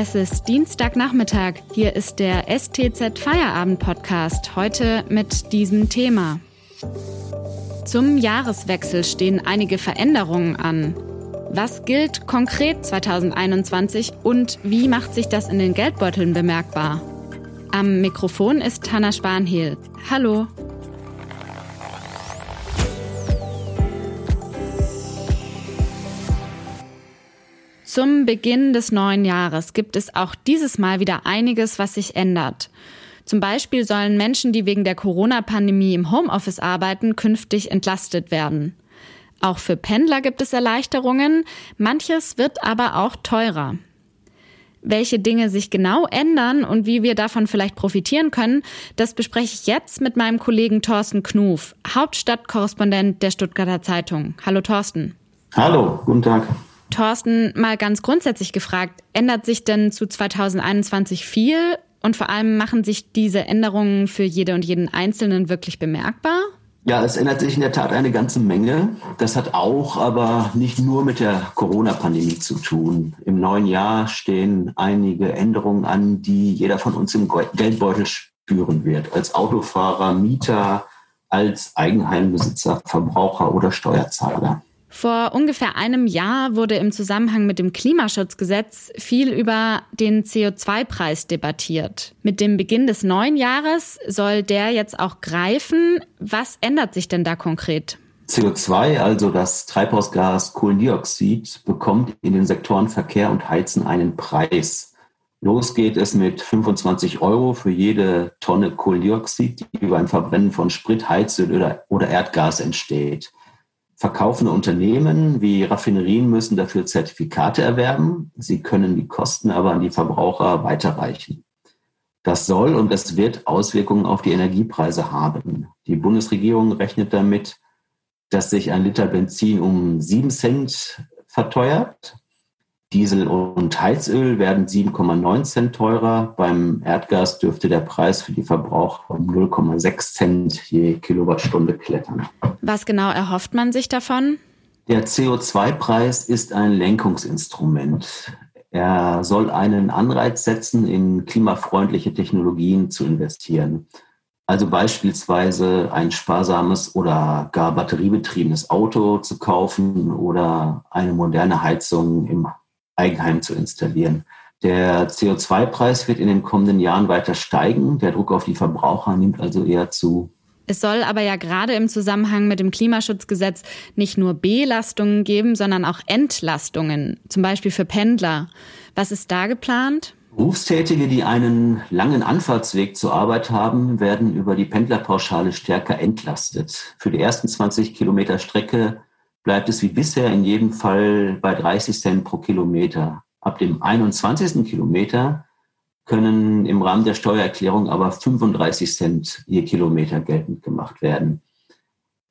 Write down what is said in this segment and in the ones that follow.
Es ist Dienstagnachmittag. Hier ist der STZ Feierabend Podcast. Heute mit diesem Thema. Zum Jahreswechsel stehen einige Veränderungen an. Was gilt konkret 2021 und wie macht sich das in den Geldbeuteln bemerkbar? Am Mikrofon ist Hanna Spanhehl. Hallo. Zum Beginn des neuen Jahres gibt es auch dieses Mal wieder einiges, was sich ändert. Zum Beispiel sollen Menschen, die wegen der Corona-Pandemie im Homeoffice arbeiten, künftig entlastet werden. Auch für Pendler gibt es Erleichterungen, manches wird aber auch teurer. Welche Dinge sich genau ändern und wie wir davon vielleicht profitieren können, das bespreche ich jetzt mit meinem Kollegen Thorsten Knuf, Hauptstadtkorrespondent der Stuttgarter Zeitung. Hallo Thorsten. Hallo, guten Tag. Thorsten, mal ganz grundsätzlich gefragt, ändert sich denn zu 2021 viel und vor allem machen sich diese Änderungen für jede und jeden Einzelnen wirklich bemerkbar? Ja, es ändert sich in der Tat eine ganze Menge. Das hat auch aber nicht nur mit der Corona-Pandemie zu tun. Im neuen Jahr stehen einige Änderungen an, die jeder von uns im Geldbeutel spüren wird. Als Autofahrer, Mieter, als Eigenheimbesitzer, Verbraucher oder Steuerzahler. Vor ungefähr einem Jahr wurde im Zusammenhang mit dem Klimaschutzgesetz viel über den CO2-Preis debattiert. Mit dem Beginn des neuen Jahres soll der jetzt auch greifen. Was ändert sich denn da konkret? CO2, also das Treibhausgas Kohlendioxid, bekommt in den Sektoren Verkehr und Heizen einen Preis. Los geht es mit 25 Euro für jede Tonne Kohlendioxid, die beim Verbrennen von Sprit, Heizöl oder Erdgas entsteht. Verkaufende Unternehmen wie Raffinerien müssen dafür Zertifikate erwerben. Sie können die Kosten aber an die Verbraucher weiterreichen. Das soll und das wird Auswirkungen auf die Energiepreise haben. Die Bundesregierung rechnet damit, dass sich ein Liter Benzin um sieben Cent verteuert Diesel und Heizöl werden 7,9 Cent teurer. Beim Erdgas dürfte der Preis für die Verbraucher um 0,6 Cent je Kilowattstunde klettern. Was genau erhofft man sich davon? Der CO2-Preis ist ein Lenkungsinstrument. Er soll einen Anreiz setzen, in klimafreundliche Technologien zu investieren. Also beispielsweise ein sparsames oder gar batteriebetriebenes Auto zu kaufen oder eine moderne Heizung im Eigenheim zu installieren. Der CO2-Preis wird in den kommenden Jahren weiter steigen. Der Druck auf die Verbraucher nimmt also eher zu. Es soll aber ja gerade im Zusammenhang mit dem Klimaschutzgesetz nicht nur Belastungen geben, sondern auch Entlastungen, zum Beispiel für Pendler. Was ist da geplant? Berufstätige, die einen langen Anfahrtsweg zur Arbeit haben, werden über die Pendlerpauschale stärker entlastet. Für die ersten 20 Kilometer Strecke bleibt es wie bisher in jedem Fall bei 30 Cent pro Kilometer. Ab dem 21. Kilometer können im Rahmen der Steuererklärung aber 35 Cent je Kilometer geltend gemacht werden.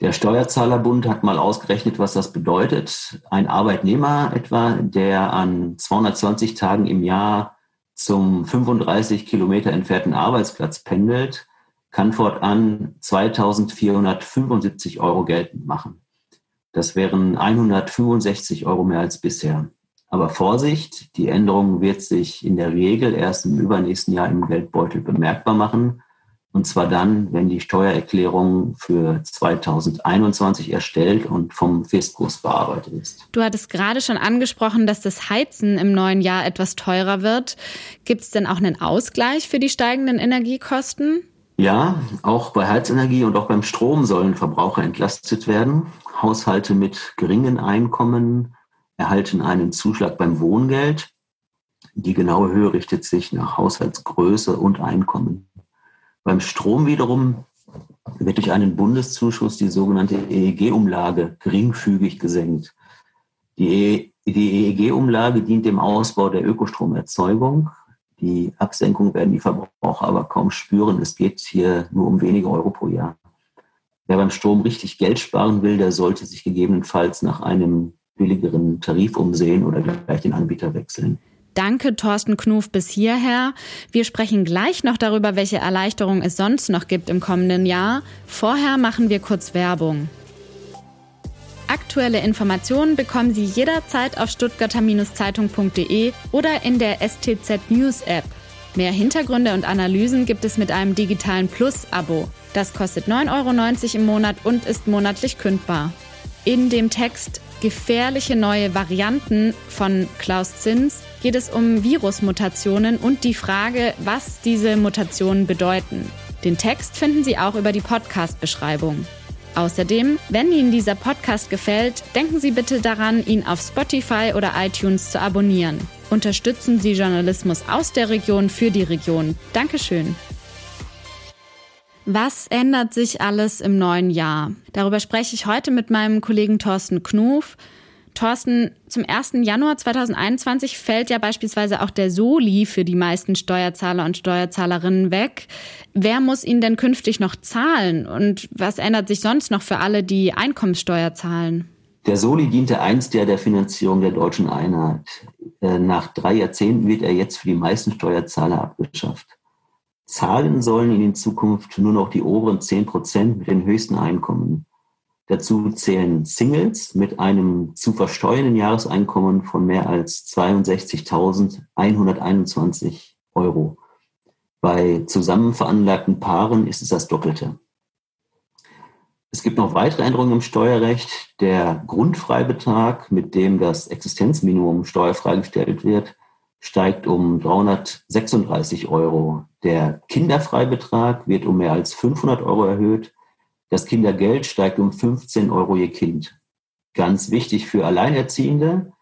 Der Steuerzahlerbund hat mal ausgerechnet, was das bedeutet. Ein Arbeitnehmer etwa, der an 220 Tagen im Jahr zum 35 Kilometer entfernten Arbeitsplatz pendelt, kann fortan 2475 Euro geltend machen. Das wären 165 Euro mehr als bisher. Aber Vorsicht, die Änderung wird sich in der Regel erst im übernächsten Jahr im Geldbeutel bemerkbar machen. Und zwar dann, wenn die Steuererklärung für 2021 erstellt und vom Fiskus bearbeitet ist. Du hattest gerade schon angesprochen, dass das Heizen im neuen Jahr etwas teurer wird. Gibt es denn auch einen Ausgleich für die steigenden Energiekosten? Ja, auch bei Heizenergie und auch beim Strom sollen Verbraucher entlastet werden. Haushalte mit geringen Einkommen erhalten einen Zuschlag beim Wohngeld. Die genaue Höhe richtet sich nach Haushaltsgröße und Einkommen. Beim Strom wiederum wird durch einen Bundeszuschuss die sogenannte EEG-Umlage geringfügig gesenkt. Die, EEG-Umlage dient dem Ausbau der Ökostromerzeugung. Die Absenkung werden die Verbraucher aber kaum spüren. Es geht hier nur um wenige Euro pro Jahr. Wer beim Strom richtig Geld sparen will, der sollte sich gegebenenfalls nach einem billigeren Tarif umsehen oder gleich den Anbieter wechseln. Danke, Thorsten Knuf, bis hierher. Wir sprechen gleich noch darüber, welche Erleichterungen es sonst noch gibt im kommenden Jahr. Vorher machen wir kurz Werbung. Aktuelle Informationen bekommen Sie jederzeit auf stuttgarter-zeitung.de oder in der STZ News App. Mehr Hintergründe und Analysen gibt es mit einem digitalen Plus-Abo. Das kostet 9,90 Euro im Monat und ist monatlich kündbar. In dem Text Gefährliche neue Varianten von Klaus Zins geht es um Virusmutationen und die Frage, was diese Mutationen bedeuten. Den Text finden Sie auch über die Podcast-Beschreibung. Außerdem, wenn Ihnen dieser Podcast gefällt, denken Sie bitte daran, ihn auf Spotify oder iTunes zu abonnieren. Unterstützen Sie Journalismus aus der Region für die Region. Dankeschön. Was ändert sich alles im neuen Jahr? Darüber spreche ich heute mit meinem Kollegen Thorsten Knuf. Thorsten, zum 1. Januar 2021 fällt ja beispielsweise auch der Soli für die meisten Steuerzahler und Steuerzahlerinnen weg. Wer muss ihn denn künftig noch zahlen? Und was ändert sich sonst noch für alle, die Einkommenssteuer zahlen? Der Soli diente einst ja der Finanzierung der deutschen Einheit. Äh, nach drei Jahrzehnten wird er jetzt für die meisten Steuerzahler abgeschafft. Zahlen sollen in Zukunft nur noch die oberen 10 Prozent mit den höchsten Einkommen. Dazu zählen Singles mit einem zu versteuernden Jahreseinkommen von mehr als 62.121 Euro. Bei zusammen veranlagten Paaren ist es das Doppelte. Es gibt noch weitere Änderungen im Steuerrecht. Der Grundfreibetrag, mit dem das Existenzminimum steuerfrei gestellt wird, steigt um 336 Euro. Der Kinderfreibetrag wird um mehr als 500 Euro erhöht das Kindergeld steigt um 15 Euro je Kind. Ganz wichtig für Alleinerziehende.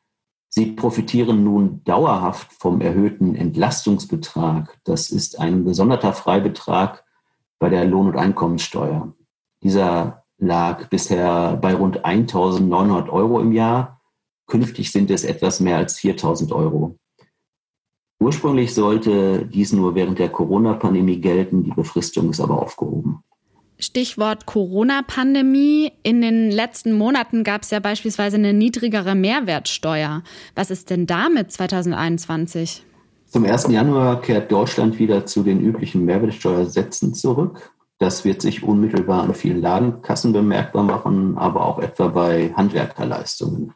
Sie profitieren nun dauerhaft vom erhöhten Entlastungsbetrag. Das ist ein gesonderter Freibetrag bei der Lohn- und Einkommenssteuer. Dieser lag bisher bei rund 1.900 Euro im Jahr. Künftig sind es etwas mehr als 4.000 Euro. Ursprünglich sollte dies nur während der Corona-Pandemie gelten, die Befristung ist aber aufgehoben. Stichwort Corona-Pandemie. In den letzten Monaten gab es ja beispielsweise eine niedrigere Mehrwertsteuer. Was ist denn damit 2021? Zum 1. Januar kehrt Deutschland wieder zu den üblichen Mehrwertsteuersätzen zurück. Das wird sich unmittelbar an vielen Ladenkassen bemerkbar machen, aber auch etwa bei Handwerkerleistungen.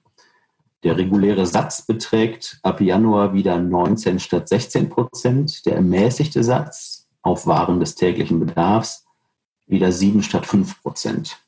Der reguläre Satz beträgt ab Januar wieder 19 statt 16 Prozent. Der ermäßigte Satz auf Waren des täglichen Bedarfs wieder sieben statt fünf Prozent.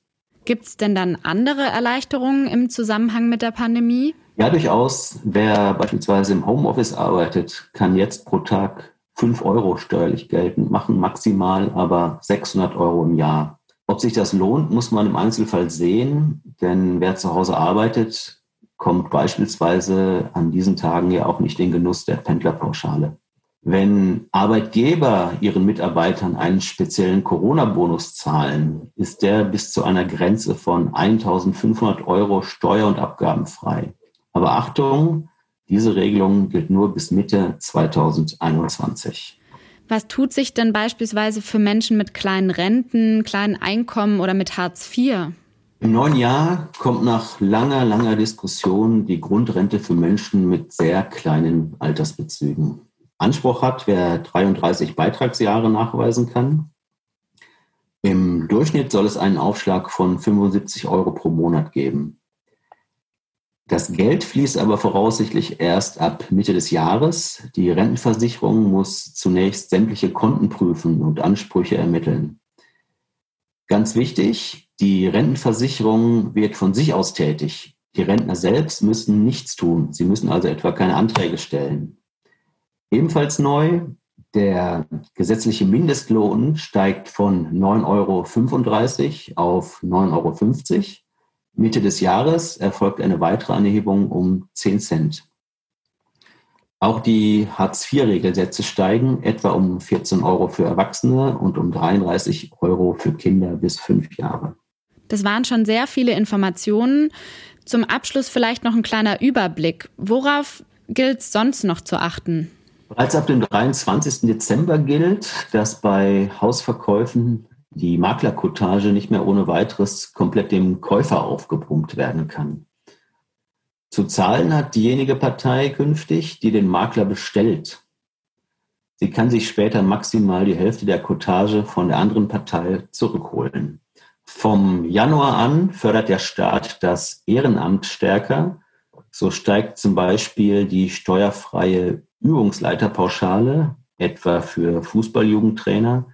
Gibt es denn dann andere Erleichterungen im Zusammenhang mit der Pandemie? Ja, durchaus. Wer beispielsweise im Homeoffice arbeitet, kann jetzt pro Tag fünf Euro steuerlich geltend machen, maximal aber 600 Euro im Jahr. Ob sich das lohnt, muss man im Einzelfall sehen, denn wer zu Hause arbeitet, kommt beispielsweise an diesen Tagen ja auch nicht in Genuss der Pendlerpauschale. Wenn Arbeitgeber ihren Mitarbeitern einen speziellen Corona-Bonus zahlen, ist der bis zu einer Grenze von 1500 Euro steuer- und abgabenfrei. Aber Achtung, diese Regelung gilt nur bis Mitte 2021. Was tut sich denn beispielsweise für Menschen mit kleinen Renten, kleinen Einkommen oder mit Hartz IV? Im neuen Jahr kommt nach langer, langer Diskussion die Grundrente für Menschen mit sehr kleinen Altersbezügen. Anspruch hat, wer 33 Beitragsjahre nachweisen kann. Im Durchschnitt soll es einen Aufschlag von 75 Euro pro Monat geben. Das Geld fließt aber voraussichtlich erst ab Mitte des Jahres. Die Rentenversicherung muss zunächst sämtliche Konten prüfen und Ansprüche ermitteln. Ganz wichtig, die Rentenversicherung wird von sich aus tätig. Die Rentner selbst müssen nichts tun. Sie müssen also etwa keine Anträge stellen. Ebenfalls neu, der gesetzliche Mindestlohn steigt von 9,35 Euro auf 9,50 Euro. Mitte des Jahres erfolgt eine weitere Anhebung um 10 Cent. Auch die Hartz-IV-Regelsätze steigen etwa um 14 Euro für Erwachsene und um 33 Euro für Kinder bis fünf Jahre. Das waren schon sehr viele Informationen. Zum Abschluss vielleicht noch ein kleiner Überblick. Worauf gilt es sonst noch zu achten? Bereits ab dem 23. Dezember gilt, dass bei Hausverkäufen die Maklerkotage nicht mehr ohne weiteres komplett dem Käufer aufgepumpt werden kann. Zu zahlen hat diejenige Partei künftig, die den Makler bestellt. Sie kann sich später maximal die Hälfte der Kotage von der anderen Partei zurückholen. Vom Januar an fördert der Staat das Ehrenamt stärker. So steigt zum Beispiel die steuerfreie Übungsleiterpauschale, etwa für Fußballjugendtrainer,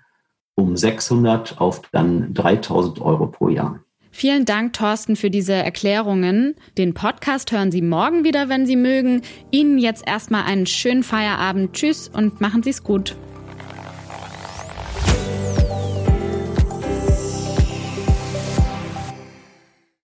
um 600 auf dann 3000 Euro pro Jahr. Vielen Dank, Thorsten, für diese Erklärungen. Den Podcast hören Sie morgen wieder, wenn Sie mögen. Ihnen jetzt erstmal einen schönen Feierabend. Tschüss und machen Sie es gut.